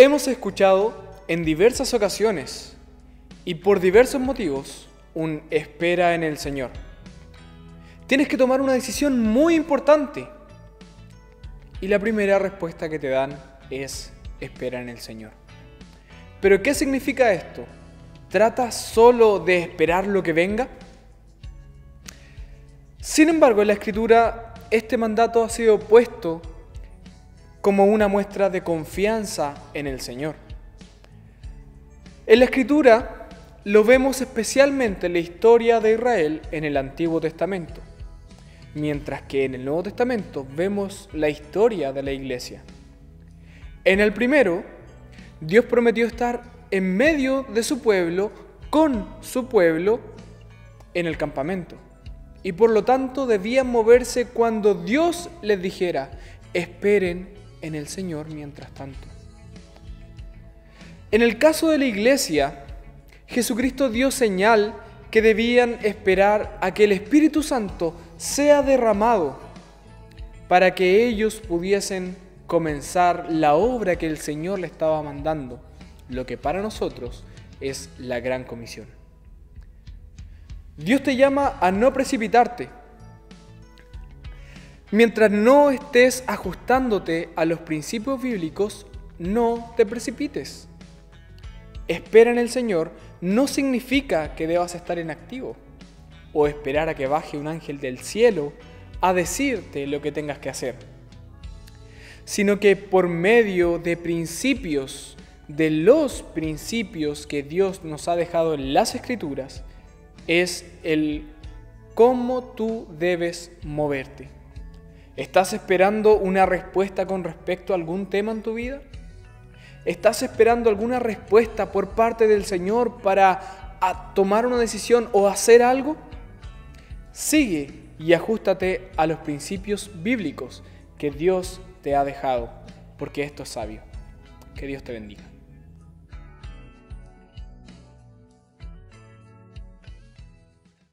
Hemos escuchado en diversas ocasiones y por diversos motivos un espera en el Señor. Tienes que tomar una decisión muy importante. Y la primera respuesta que te dan es espera en el Señor. Pero ¿qué significa esto? ¿Trata solo de esperar lo que venga? Sin embargo, en la Escritura este mandato ha sido puesto como una muestra de confianza en el Señor. En la Escritura lo vemos especialmente en la historia de Israel en el Antiguo Testamento, mientras que en el Nuevo Testamento vemos la historia de la iglesia. En el primero, Dios prometió estar en medio de su pueblo, con su pueblo, en el campamento. Y por lo tanto debían moverse cuando Dios les dijera, esperen en el Señor mientras tanto. En el caso de la iglesia, Jesucristo dio señal que debían esperar a que el Espíritu Santo sea derramado para que ellos pudiesen comenzar la obra que el Señor le estaba mandando, lo que para nosotros es la gran comisión. Dios te llama a no precipitarte, Mientras no estés ajustándote a los principios bíblicos, no te precipites. Espera en el Señor no significa que debas estar inactivo o esperar a que baje un ángel del cielo a decirte lo que tengas que hacer, sino que por medio de principios, de los principios que Dios nos ha dejado en las escrituras, es el cómo tú debes moverte. ¿Estás esperando una respuesta con respecto a algún tema en tu vida? ¿Estás esperando alguna respuesta por parte del Señor para tomar una decisión o hacer algo? Sigue y ajustate a los principios bíblicos que Dios te ha dejado, porque esto es sabio. Que Dios te bendiga.